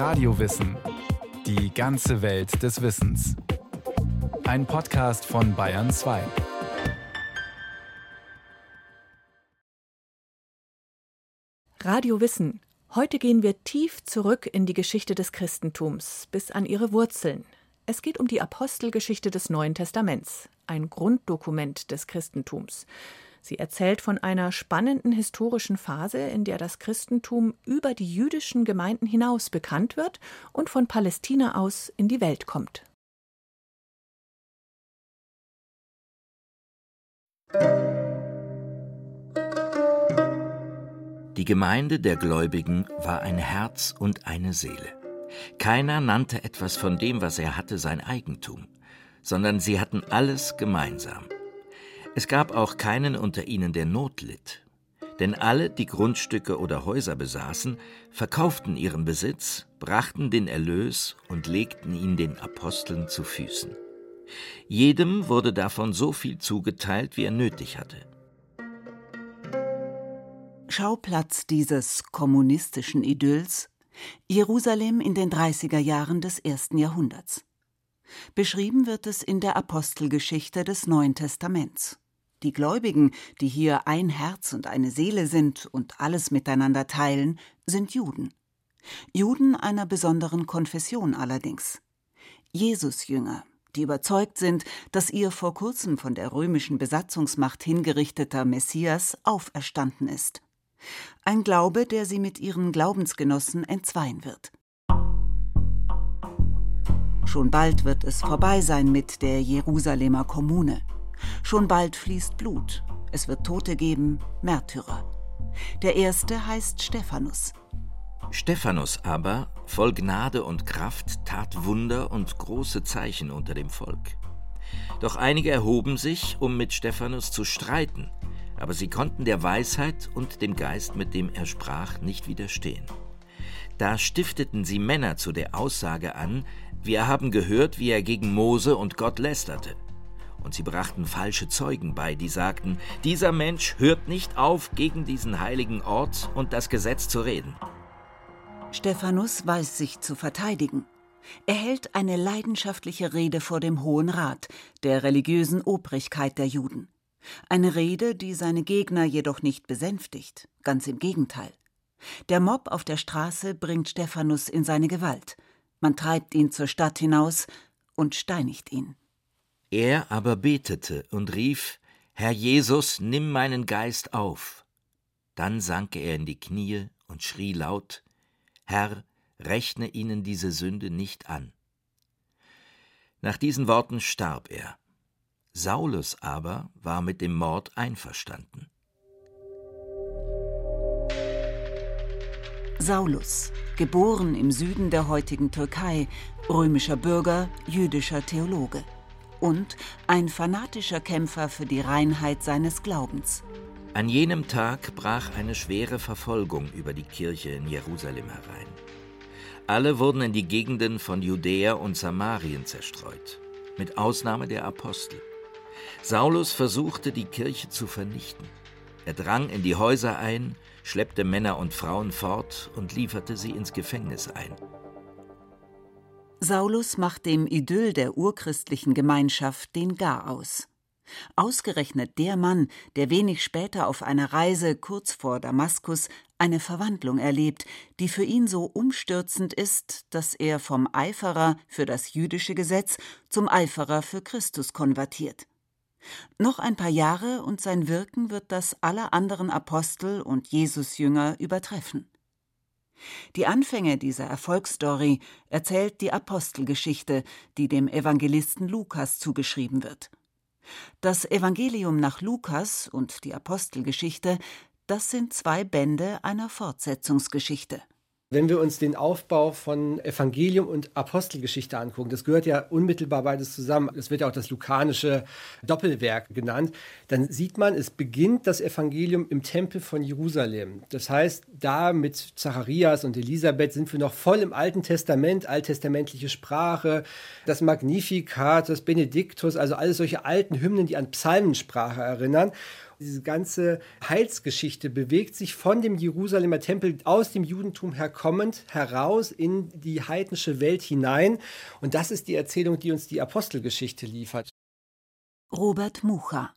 Radiowissen. Die ganze Welt des Wissens. Ein Podcast von Bayern 2. Radio Wissen. Heute gehen wir tief zurück in die Geschichte des Christentums, bis an ihre Wurzeln. Es geht um die Apostelgeschichte des Neuen Testaments, ein Grunddokument des Christentums. Sie erzählt von einer spannenden historischen Phase, in der das Christentum über die jüdischen Gemeinden hinaus bekannt wird und von Palästina aus in die Welt kommt. Die Gemeinde der Gläubigen war ein Herz und eine Seele. Keiner nannte etwas von dem, was er hatte, sein Eigentum, sondern sie hatten alles gemeinsam. Es gab auch keinen unter ihnen, der Not litt. Denn alle, die Grundstücke oder Häuser besaßen, verkauften ihren Besitz, brachten den Erlös und legten ihn den Aposteln zu Füßen. Jedem wurde davon so viel zugeteilt, wie er nötig hatte. Schauplatz dieses kommunistischen Idylls Jerusalem in den 30er Jahren des ersten Jahrhunderts. Beschrieben wird es in der Apostelgeschichte des Neuen Testaments. Die Gläubigen, die hier ein Herz und eine Seele sind und alles miteinander teilen, sind Juden. Juden einer besonderen Konfession allerdings. Jesusjünger, die überzeugt sind, dass ihr vor kurzem von der römischen Besatzungsmacht hingerichteter Messias auferstanden ist. Ein Glaube, der sie mit ihren Glaubensgenossen entzweien wird. Schon bald wird es vorbei sein mit der Jerusalemer Kommune. Schon bald fließt Blut. Es wird Tote geben, Märtyrer. Der erste heißt Stephanus. Stephanus aber, voll Gnade und Kraft, tat Wunder und große Zeichen unter dem Volk. Doch einige erhoben sich, um mit Stephanus zu streiten, aber sie konnten der Weisheit und dem Geist, mit dem er sprach, nicht widerstehen. Da stifteten sie Männer zu der Aussage an, wir haben gehört, wie er gegen Mose und Gott lästerte. Und sie brachten falsche Zeugen bei, die sagten, dieser Mensch hört nicht auf, gegen diesen heiligen Ort und das Gesetz zu reden. Stephanus weiß sich zu verteidigen. Er hält eine leidenschaftliche Rede vor dem Hohen Rat, der religiösen Obrigkeit der Juden. Eine Rede, die seine Gegner jedoch nicht besänftigt, ganz im Gegenteil. Der Mob auf der Straße bringt Stephanus in seine Gewalt. Man treibt ihn zur Stadt hinaus und steinigt ihn. Er aber betete und rief, Herr Jesus, nimm meinen Geist auf. Dann sank er in die Knie und schrie laut, Herr, rechne ihnen diese Sünde nicht an. Nach diesen Worten starb er. Saulus aber war mit dem Mord einverstanden. Saulus, geboren im Süden der heutigen Türkei, römischer Bürger, jüdischer Theologe und ein fanatischer Kämpfer für die Reinheit seines Glaubens. An jenem Tag brach eine schwere Verfolgung über die Kirche in Jerusalem herein. Alle wurden in die Gegenden von Judäa und Samarien zerstreut, mit Ausnahme der Apostel. Saulus versuchte, die Kirche zu vernichten. Er drang in die Häuser ein, schleppte Männer und Frauen fort und lieferte sie ins Gefängnis ein. Saulus macht dem Idyll der urchristlichen Gemeinschaft den Gar aus. Ausgerechnet der Mann, der wenig später auf einer Reise kurz vor Damaskus eine Verwandlung erlebt, die für ihn so umstürzend ist, dass er vom Eiferer für das jüdische Gesetz zum Eiferer für Christus konvertiert. Noch ein paar Jahre und sein Wirken wird das aller anderen Apostel und Jesusjünger übertreffen. Die Anfänge dieser Erfolgsstory erzählt die Apostelgeschichte, die dem Evangelisten Lukas zugeschrieben wird. Das Evangelium nach Lukas und die Apostelgeschichte, das sind zwei Bände einer Fortsetzungsgeschichte. Wenn wir uns den Aufbau von Evangelium und Apostelgeschichte angucken, das gehört ja unmittelbar beides zusammen. Das wird ja auch das lukanische Doppelwerk genannt. Dann sieht man, es beginnt das Evangelium im Tempel von Jerusalem. Das heißt, da mit Zacharias und Elisabeth sind wir noch voll im Alten Testament, alttestamentliche Sprache, das Magnificat, das Benediktus, also alles solche alten Hymnen, die an Psalmensprache erinnern. Diese ganze Heilsgeschichte bewegt sich von dem Jerusalemer Tempel aus dem Judentum herkommend heraus in die heidnische Welt hinein. Und das ist die Erzählung, die uns die Apostelgeschichte liefert. Robert Mucha.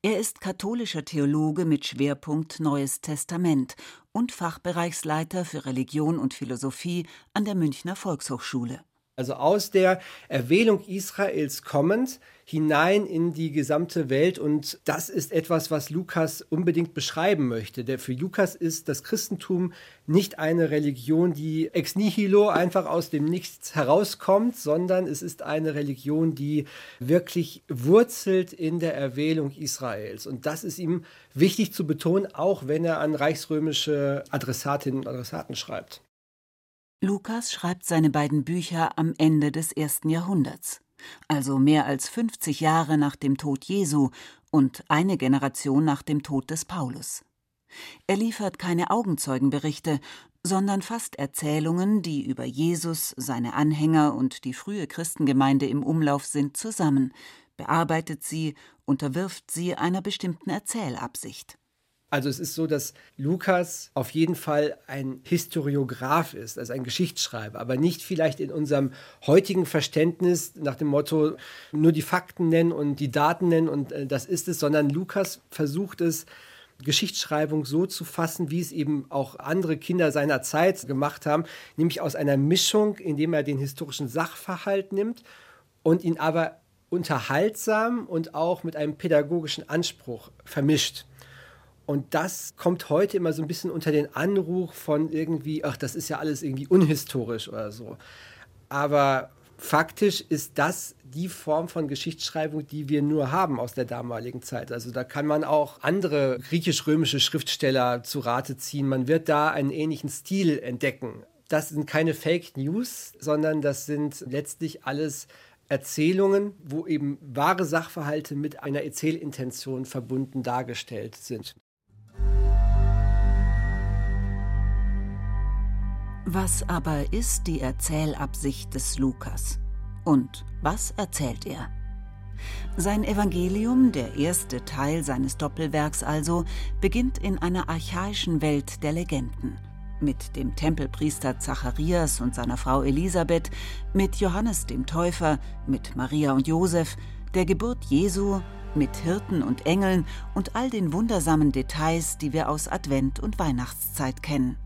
Er ist katholischer Theologe mit Schwerpunkt Neues Testament und Fachbereichsleiter für Religion und Philosophie an der Münchner Volkshochschule. Also aus der Erwählung Israels kommend hinein in die gesamte Welt. Und das ist etwas, was Lukas unbedingt beschreiben möchte. Der für Lukas ist das Christentum nicht eine Religion, die ex nihilo einfach aus dem Nichts herauskommt, sondern es ist eine Religion, die wirklich wurzelt in der Erwählung Israels. Und das ist ihm wichtig zu betonen, auch wenn er an reichsrömische Adressatinnen und Adressaten schreibt. Lukas schreibt seine beiden Bücher am Ende des ersten Jahrhunderts, also mehr als 50 Jahre nach dem Tod Jesu und eine Generation nach dem Tod des Paulus. Er liefert keine Augenzeugenberichte, sondern fast Erzählungen, die über Jesus, seine Anhänger und die frühe Christengemeinde im Umlauf sind, zusammen, bearbeitet sie, unterwirft sie einer bestimmten Erzählabsicht. Also es ist so, dass Lukas auf jeden Fall ein Historiograph ist, also ein Geschichtsschreiber, aber nicht vielleicht in unserem heutigen Verständnis nach dem Motto nur die Fakten nennen und die Daten nennen und äh, das ist es, sondern Lukas versucht es, Geschichtsschreibung so zu fassen, wie es eben auch andere Kinder seiner Zeit gemacht haben, nämlich aus einer Mischung, indem er den historischen Sachverhalt nimmt und ihn aber unterhaltsam und auch mit einem pädagogischen Anspruch vermischt. Und das kommt heute immer so ein bisschen unter den Anruf von irgendwie, ach, das ist ja alles irgendwie unhistorisch oder so. Aber faktisch ist das die Form von Geschichtsschreibung, die wir nur haben aus der damaligen Zeit. Also da kann man auch andere griechisch-römische Schriftsteller zu Rate ziehen. Man wird da einen ähnlichen Stil entdecken. Das sind keine Fake News, sondern das sind letztlich alles Erzählungen, wo eben wahre Sachverhalte mit einer Erzählintention verbunden dargestellt sind. Was aber ist die Erzählabsicht des Lukas? Und was erzählt er? Sein Evangelium, der erste Teil seines Doppelwerks also, beginnt in einer archaischen Welt der Legenden. Mit dem Tempelpriester Zacharias und seiner Frau Elisabeth, mit Johannes dem Täufer, mit Maria und Josef, der Geburt Jesu, mit Hirten und Engeln und all den wundersamen Details, die wir aus Advent und Weihnachtszeit kennen.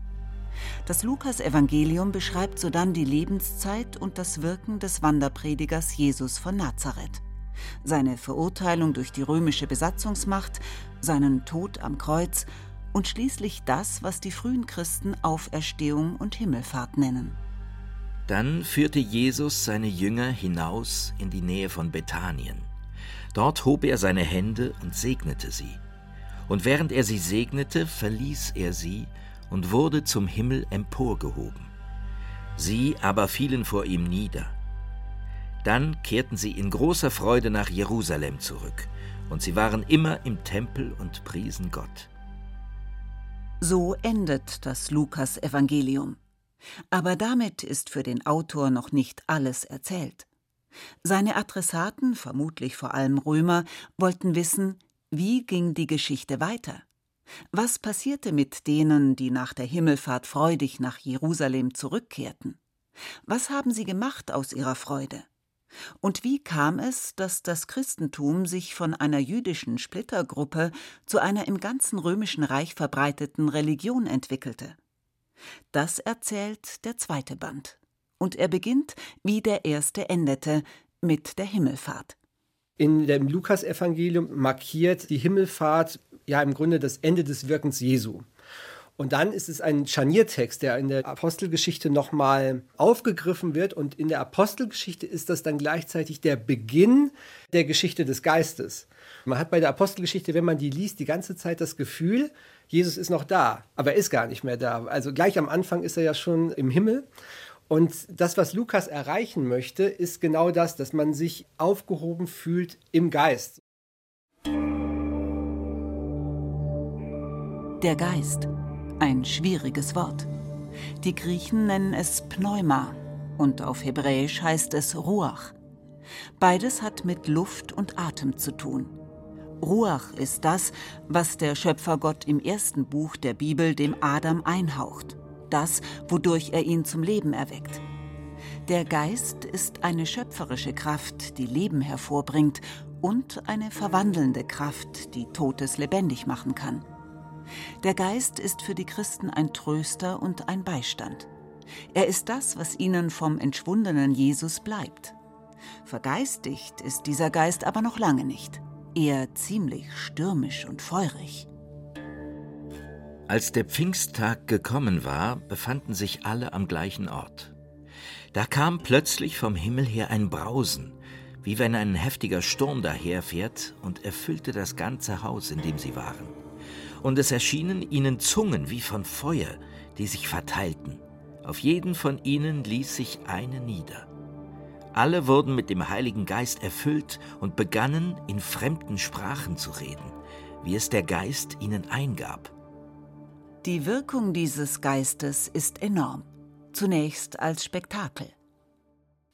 Das Lukas-Evangelium beschreibt sodann die Lebenszeit und das Wirken des Wanderpredigers Jesus von Nazareth. Seine Verurteilung durch die römische Besatzungsmacht, seinen Tod am Kreuz und schließlich das, was die frühen Christen Auferstehung und Himmelfahrt nennen. Dann führte Jesus seine Jünger hinaus in die Nähe von Bethanien. Dort hob er seine Hände und segnete sie. Und während er sie segnete, verließ er sie und wurde zum Himmel emporgehoben. Sie aber fielen vor ihm nieder. Dann kehrten sie in großer Freude nach Jerusalem zurück, und sie waren immer im Tempel und priesen Gott. So endet das Lukas-Evangelium. Aber damit ist für den Autor noch nicht alles erzählt. Seine Adressaten, vermutlich vor allem Römer, wollten wissen, wie ging die Geschichte weiter? Was passierte mit denen, die nach der Himmelfahrt freudig nach Jerusalem zurückkehrten? Was haben sie gemacht aus ihrer Freude? Und wie kam es, dass das Christentum sich von einer jüdischen Splittergruppe zu einer im ganzen römischen Reich verbreiteten Religion entwickelte? Das erzählt der zweite Band. Und er beginnt, wie der erste endete, mit der Himmelfahrt. In dem Lukasevangelium markiert die Himmelfahrt ja im Grunde das Ende des Wirkens Jesu. Und dann ist es ein Scharniertext, der in der Apostelgeschichte nochmal aufgegriffen wird. Und in der Apostelgeschichte ist das dann gleichzeitig der Beginn der Geschichte des Geistes. Man hat bei der Apostelgeschichte, wenn man die liest, die ganze Zeit das Gefühl, Jesus ist noch da, aber er ist gar nicht mehr da. Also gleich am Anfang ist er ja schon im Himmel. Und das, was Lukas erreichen möchte, ist genau das, dass man sich aufgehoben fühlt im Geist. Der Geist. Ein schwieriges Wort. Die Griechen nennen es Pneuma und auf Hebräisch heißt es Ruach. Beides hat mit Luft und Atem zu tun. Ruach ist das, was der Schöpfergott im ersten Buch der Bibel dem Adam einhaucht, das, wodurch er ihn zum Leben erweckt. Der Geist ist eine schöpferische Kraft, die Leben hervorbringt und eine verwandelnde Kraft, die Totes lebendig machen kann. Der Geist ist für die Christen ein Tröster und ein Beistand. Er ist das, was ihnen vom entschwundenen Jesus bleibt. Vergeistigt ist dieser Geist aber noch lange nicht eher ziemlich stürmisch und feurig. Als der Pfingsttag gekommen war, befanden sich alle am gleichen Ort. Da kam plötzlich vom Himmel her ein Brausen, wie wenn ein heftiger Sturm daherfährt, und erfüllte das ganze Haus, in dem sie waren. Und es erschienen ihnen Zungen wie von Feuer, die sich verteilten. Auf jeden von ihnen ließ sich eine nieder. Alle wurden mit dem Heiligen Geist erfüllt und begannen in fremden Sprachen zu reden, wie es der Geist ihnen eingab. Die Wirkung dieses Geistes ist enorm, zunächst als Spektakel.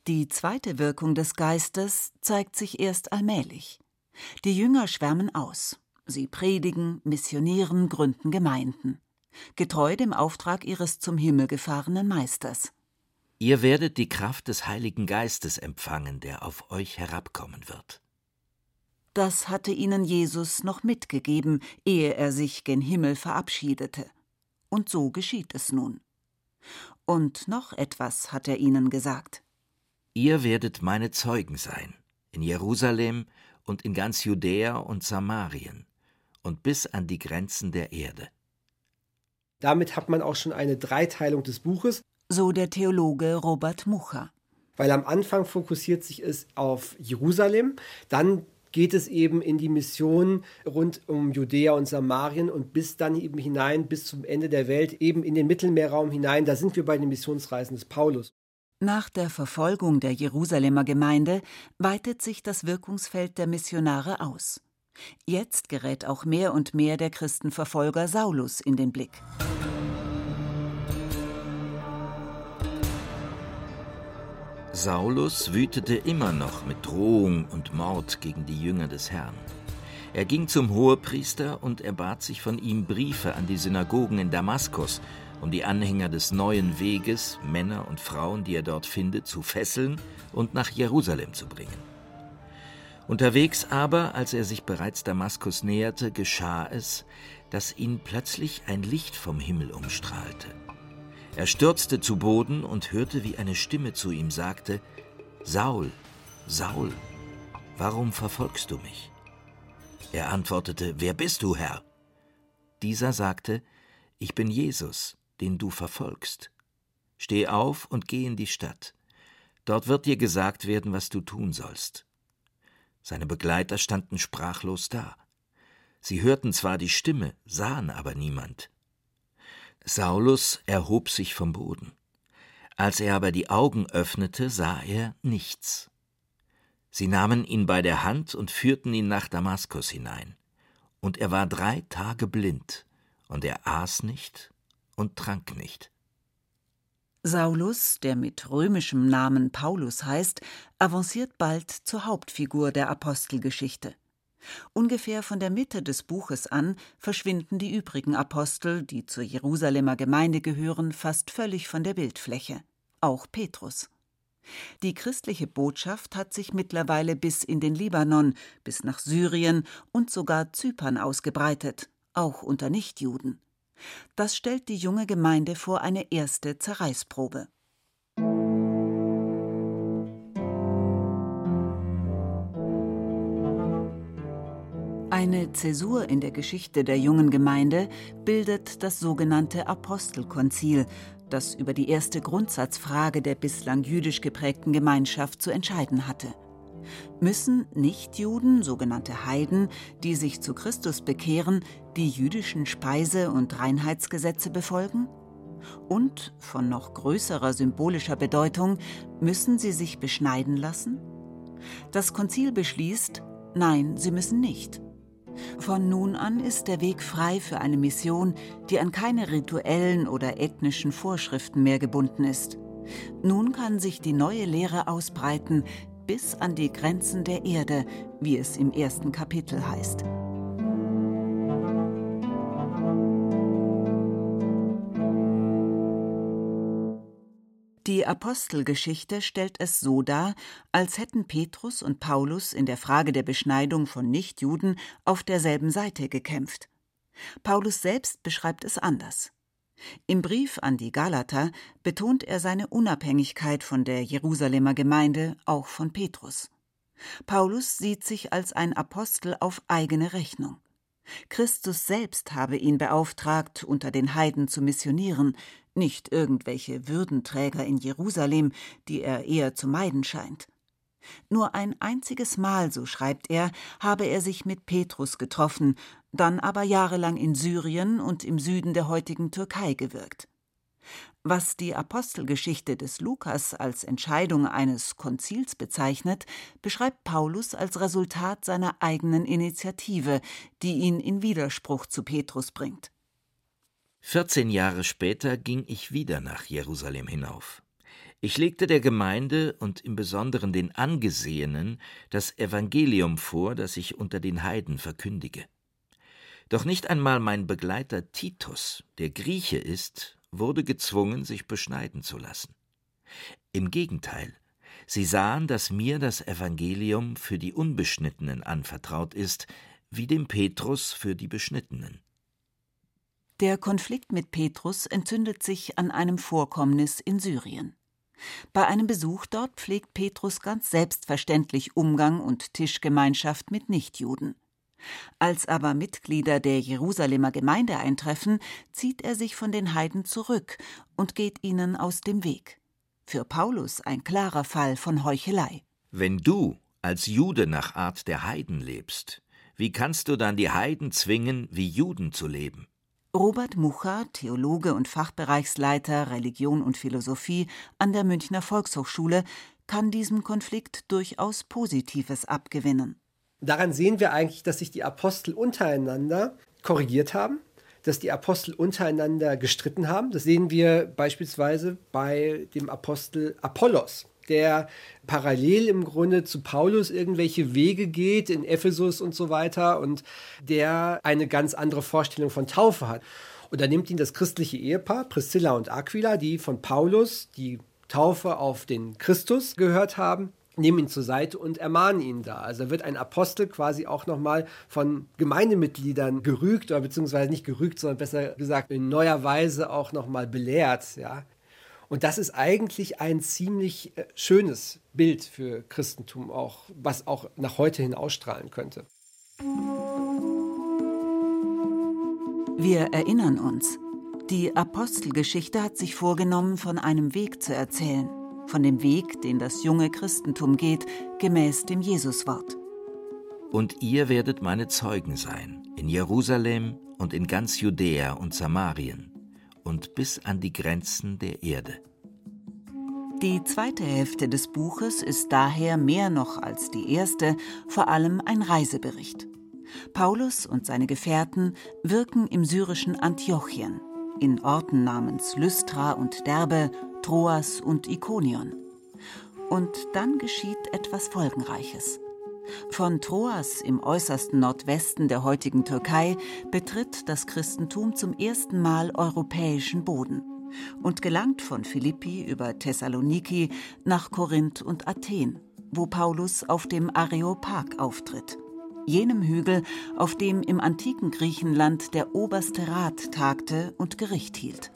Die zweite Wirkung des Geistes zeigt sich erst allmählich. Die Jünger schwärmen aus. Sie predigen, missionieren, gründen Gemeinden. Getreu dem Auftrag ihres zum Himmel gefahrenen Meisters. Ihr werdet die Kraft des Heiligen Geistes empfangen, der auf euch herabkommen wird. Das hatte ihnen Jesus noch mitgegeben, ehe er sich gen Himmel verabschiedete. Und so geschieht es nun. Und noch etwas hat er ihnen gesagt. Ihr werdet meine Zeugen sein, in Jerusalem und in ganz Judäa und Samarien und bis an die Grenzen der Erde. Damit hat man auch schon eine Dreiteilung des Buches so der Theologe Robert Mucha. Weil am Anfang fokussiert sich es auf Jerusalem, dann geht es eben in die Mission rund um Judäa und Samarien und bis dann eben hinein, bis zum Ende der Welt, eben in den Mittelmeerraum hinein. Da sind wir bei den Missionsreisen des Paulus. Nach der Verfolgung der Jerusalemer Gemeinde weitet sich das Wirkungsfeld der Missionare aus. Jetzt gerät auch mehr und mehr der Christenverfolger Saulus in den Blick. Saulus wütete immer noch mit Drohung und Mord gegen die Jünger des Herrn. Er ging zum Hohepriester und erbat sich von ihm Briefe an die Synagogen in Damaskus, um die Anhänger des neuen Weges, Männer und Frauen, die er dort findet, zu fesseln und nach Jerusalem zu bringen. Unterwegs aber, als er sich bereits Damaskus näherte, geschah es, dass ihn plötzlich ein Licht vom Himmel umstrahlte. Er stürzte zu Boden und hörte, wie eine Stimme zu ihm sagte, Saul, Saul, warum verfolgst du mich? Er antwortete, Wer bist du, Herr? Dieser sagte, Ich bin Jesus, den du verfolgst. Steh auf und geh in die Stadt. Dort wird dir gesagt werden, was du tun sollst. Seine Begleiter standen sprachlos da. Sie hörten zwar die Stimme, sahen aber niemand. Saulus erhob sich vom Boden. Als er aber die Augen öffnete, sah er nichts. Sie nahmen ihn bei der Hand und führten ihn nach Damaskus hinein. Und er war drei Tage blind, und er aß nicht und trank nicht. Saulus, der mit römischem Namen Paulus heißt, avanciert bald zur Hauptfigur der Apostelgeschichte. Ungefähr von der Mitte des Buches an verschwinden die übrigen Apostel, die zur Jerusalemer Gemeinde gehören, fast völlig von der Bildfläche. Auch Petrus. Die christliche Botschaft hat sich mittlerweile bis in den Libanon, bis nach Syrien und sogar Zypern ausgebreitet, auch unter Nichtjuden. Das stellt die junge Gemeinde vor eine erste Zerreißprobe. Eine Zäsur in der Geschichte der jungen Gemeinde bildet das sogenannte Apostelkonzil, das über die erste Grundsatzfrage der bislang jüdisch geprägten Gemeinschaft zu entscheiden hatte. Müssen Nichtjuden, sogenannte Heiden, die sich zu Christus bekehren, die jüdischen Speise- und Reinheitsgesetze befolgen? Und, von noch größerer symbolischer Bedeutung, müssen sie sich beschneiden lassen? Das Konzil beschließt, nein, sie müssen nicht. Von nun an ist der Weg frei für eine Mission, die an keine rituellen oder ethnischen Vorschriften mehr gebunden ist. Nun kann sich die neue Lehre ausbreiten bis an die Grenzen der Erde, wie es im ersten Kapitel heißt. Die Apostelgeschichte stellt es so dar, als hätten Petrus und Paulus in der Frage der Beschneidung von Nichtjuden auf derselben Seite gekämpft. Paulus selbst beschreibt es anders. Im Brief an die Galater betont er seine Unabhängigkeit von der Jerusalemer Gemeinde, auch von Petrus. Paulus sieht sich als ein Apostel auf eigene Rechnung. Christus selbst habe ihn beauftragt, unter den Heiden zu missionieren, nicht irgendwelche Würdenträger in Jerusalem, die er eher zu meiden scheint. Nur ein einziges Mal, so schreibt er, habe er sich mit Petrus getroffen, dann aber jahrelang in Syrien und im Süden der heutigen Türkei gewirkt. Was die Apostelgeschichte des Lukas als Entscheidung eines Konzils bezeichnet, beschreibt Paulus als Resultat seiner eigenen Initiative, die ihn in Widerspruch zu Petrus bringt. 14 Jahre später ging ich wieder nach Jerusalem hinauf. Ich legte der Gemeinde und im Besonderen den Angesehenen das Evangelium vor, das ich unter den Heiden verkündige. Doch nicht einmal mein Begleiter Titus, der Grieche ist wurde gezwungen, sich beschneiden zu lassen. Im Gegenteil, sie sahen, dass mir das Evangelium für die Unbeschnittenen anvertraut ist, wie dem Petrus für die Beschnittenen. Der Konflikt mit Petrus entzündet sich an einem Vorkommnis in Syrien. Bei einem Besuch dort pflegt Petrus ganz selbstverständlich Umgang und Tischgemeinschaft mit Nichtjuden. Als aber Mitglieder der Jerusalemer Gemeinde eintreffen, zieht er sich von den Heiden zurück und geht ihnen aus dem Weg. Für Paulus ein klarer Fall von Heuchelei. Wenn du als Jude nach Art der Heiden lebst, wie kannst du dann die Heiden zwingen, wie Juden zu leben? Robert Mucha, Theologe und Fachbereichsleiter Religion und Philosophie an der Münchner Volkshochschule, kann diesem Konflikt durchaus Positives abgewinnen. Daran sehen wir eigentlich, dass sich die Apostel untereinander korrigiert haben, dass die Apostel untereinander gestritten haben. Das sehen wir beispielsweise bei dem Apostel Apollos, der parallel im Grunde zu Paulus irgendwelche Wege geht in Ephesus und so weiter und der eine ganz andere Vorstellung von Taufe hat. Und da nimmt ihn das christliche Ehepaar, Priscilla und Aquila, die von Paulus die Taufe auf den Christus gehört haben, nehmen ihn zur Seite und ermahnen ihn da. Also wird ein Apostel quasi auch nochmal von Gemeindemitgliedern gerügt oder beziehungsweise nicht gerügt, sondern besser gesagt in neuer Weise auch nochmal belehrt. Ja. Und das ist eigentlich ein ziemlich äh, schönes Bild für Christentum auch, was auch nach heute hin ausstrahlen könnte. Wir erinnern uns, die Apostelgeschichte hat sich vorgenommen, von einem Weg zu erzählen von dem Weg, den das junge Christentum geht, gemäß dem Jesuswort. Und ihr werdet meine Zeugen sein, in Jerusalem und in ganz Judäa und Samarien und bis an die Grenzen der Erde. Die zweite Hälfte des Buches ist daher mehr noch als die erste vor allem ein Reisebericht. Paulus und seine Gefährten wirken im syrischen Antiochien, in Orten namens Lystra und Derbe, Troas und Ikonion. Und dann geschieht etwas Folgenreiches. Von Troas im äußersten Nordwesten der heutigen Türkei betritt das Christentum zum ersten Mal europäischen Boden und gelangt von Philippi über Thessaloniki nach Korinth und Athen, wo Paulus auf dem Areopag auftritt, jenem Hügel, auf dem im antiken Griechenland der oberste Rat tagte und Gericht hielt.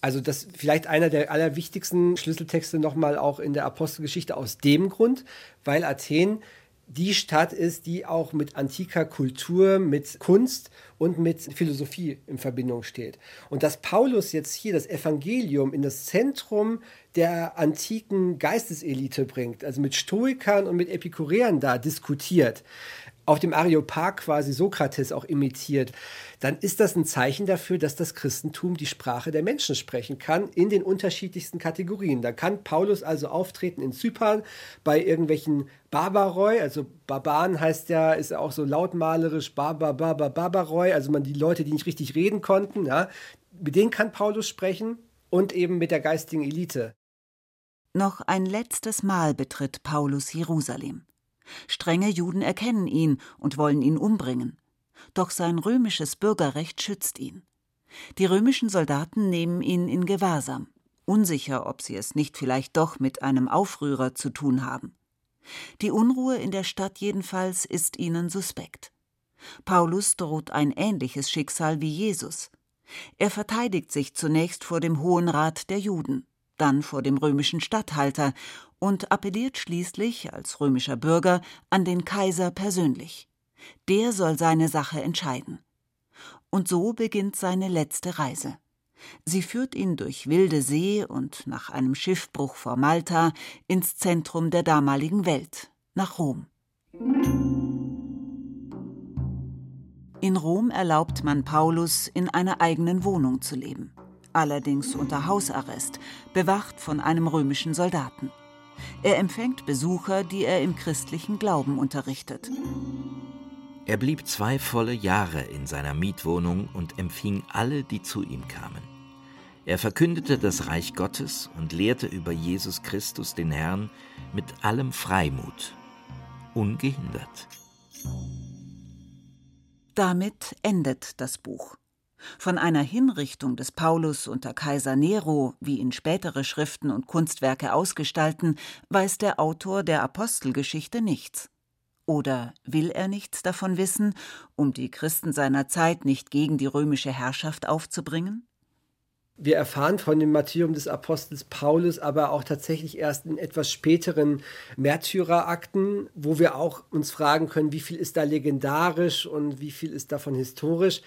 Also das vielleicht einer der allerwichtigsten Schlüsseltexte nochmal auch in der Apostelgeschichte aus dem Grund, weil Athen die Stadt ist, die auch mit antiker Kultur, mit Kunst und mit Philosophie in Verbindung steht. Und dass Paulus jetzt hier das Evangelium in das Zentrum der antiken Geisteselite bringt, also mit Stoikern und mit Epikureern da diskutiert, auf dem Areopag quasi Sokrates auch imitiert, dann ist das ein Zeichen dafür, dass das Christentum die Sprache der Menschen sprechen kann in den unterschiedlichsten Kategorien. Da kann Paulus also auftreten in Zypern bei irgendwelchen Barbaroi, also Barbaren heißt ja, ist ja auch so lautmalerisch Barbar, Barbar, Barbaroi, also man die Leute, die nicht richtig reden konnten, ja, mit denen kann Paulus sprechen und eben mit der geistigen Elite. Noch ein letztes Mal betritt Paulus Jerusalem. Strenge Juden erkennen ihn und wollen ihn umbringen. Doch sein römisches Bürgerrecht schützt ihn. Die römischen Soldaten nehmen ihn in Gewahrsam. unsicher, ob sie es nicht vielleicht doch mit einem Aufrührer zu tun haben. Die Unruhe in der Stadt jedenfalls ist ihnen suspekt. Paulus droht ein ähnliches Schicksal wie Jesus. Er verteidigt sich zunächst vor dem Hohen Rat der Juden, dann vor dem römischen Statthalter und appelliert schließlich als römischer Bürger an den Kaiser persönlich. Der soll seine Sache entscheiden. Und so beginnt seine letzte Reise. Sie führt ihn durch wilde See und nach einem Schiffbruch vor Malta ins Zentrum der damaligen Welt, nach Rom. In Rom erlaubt man Paulus, in einer eigenen Wohnung zu leben, allerdings unter Hausarrest, bewacht von einem römischen Soldaten. Er empfängt Besucher, die er im christlichen Glauben unterrichtet. Er blieb zwei volle Jahre in seiner Mietwohnung und empfing alle, die zu ihm kamen. Er verkündete das Reich Gottes und lehrte über Jesus Christus den Herrn mit allem Freimut, ungehindert. Damit endet das Buch. Von einer Hinrichtung des Paulus unter Kaiser Nero, wie ihn spätere Schriften und Kunstwerke ausgestalten, weiß der Autor der Apostelgeschichte nichts. Oder will er nichts davon wissen, um die Christen seiner Zeit nicht gegen die römische Herrschaft aufzubringen? Wir erfahren von dem Martyrium des Apostels Paulus aber auch tatsächlich erst in etwas späteren Märtyrerakten, wo wir auch uns fragen können, wie viel ist da legendarisch und wie viel ist davon historisch.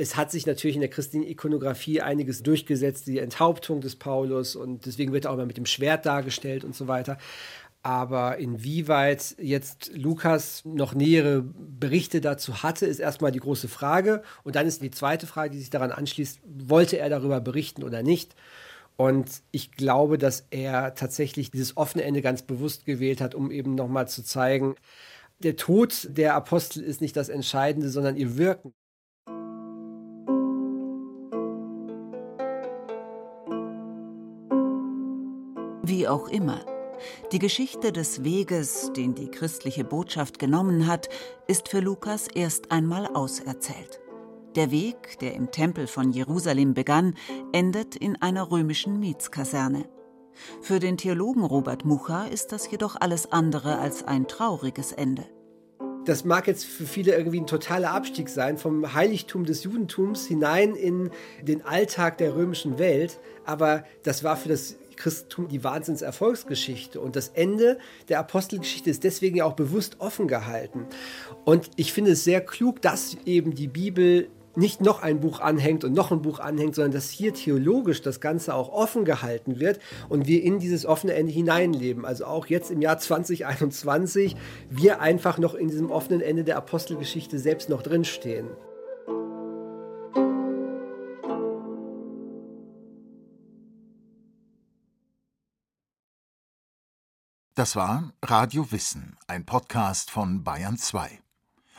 Es hat sich natürlich in der christlichen Ikonografie einiges durchgesetzt, die Enthauptung des Paulus und deswegen wird er auch immer mit dem Schwert dargestellt und so weiter. Aber inwieweit jetzt Lukas noch nähere Berichte dazu hatte, ist erstmal die große Frage. Und dann ist die zweite Frage, die sich daran anschließt, wollte er darüber berichten oder nicht? Und ich glaube, dass er tatsächlich dieses offene Ende ganz bewusst gewählt hat, um eben nochmal zu zeigen, der Tod der Apostel ist nicht das Entscheidende, sondern ihr Wirken. Auch immer. Die Geschichte des Weges, den die christliche Botschaft genommen hat, ist für Lukas erst einmal auserzählt. Der Weg, der im Tempel von Jerusalem begann, endet in einer römischen Mietskaserne. Für den Theologen Robert Mucha ist das jedoch alles andere als ein trauriges Ende. Das mag jetzt für viele irgendwie ein totaler Abstieg sein vom Heiligtum des Judentums hinein in den Alltag der römischen Welt, aber das war für das Christentum die Wahnsinnserfolgsgeschichte. Und das Ende der Apostelgeschichte ist deswegen ja auch bewusst offen gehalten. Und ich finde es sehr klug, dass eben die Bibel nicht noch ein Buch anhängt und noch ein Buch anhängt, sondern dass hier theologisch das Ganze auch offen gehalten wird und wir in dieses offene Ende hineinleben. Also auch jetzt im Jahr 2021 wir einfach noch in diesem offenen Ende der Apostelgeschichte selbst noch drinstehen. Das war Radio Wissen, ein Podcast von Bayern 2.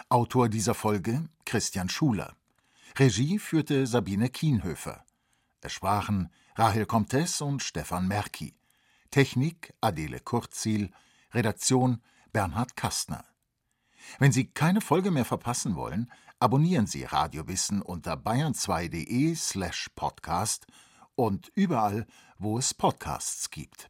Autor dieser Folge Christian Schuler. Regie führte Sabine Kienhöfer. Es sprachen Rahel Comtes und Stefan Merki. Technik Adele Kurzziel. Redaktion Bernhard Kastner. Wenn Sie keine Folge mehr verpassen wollen, abonnieren Sie Radio Wissen unter bayern2.de slash podcast und überall, wo es Podcasts gibt.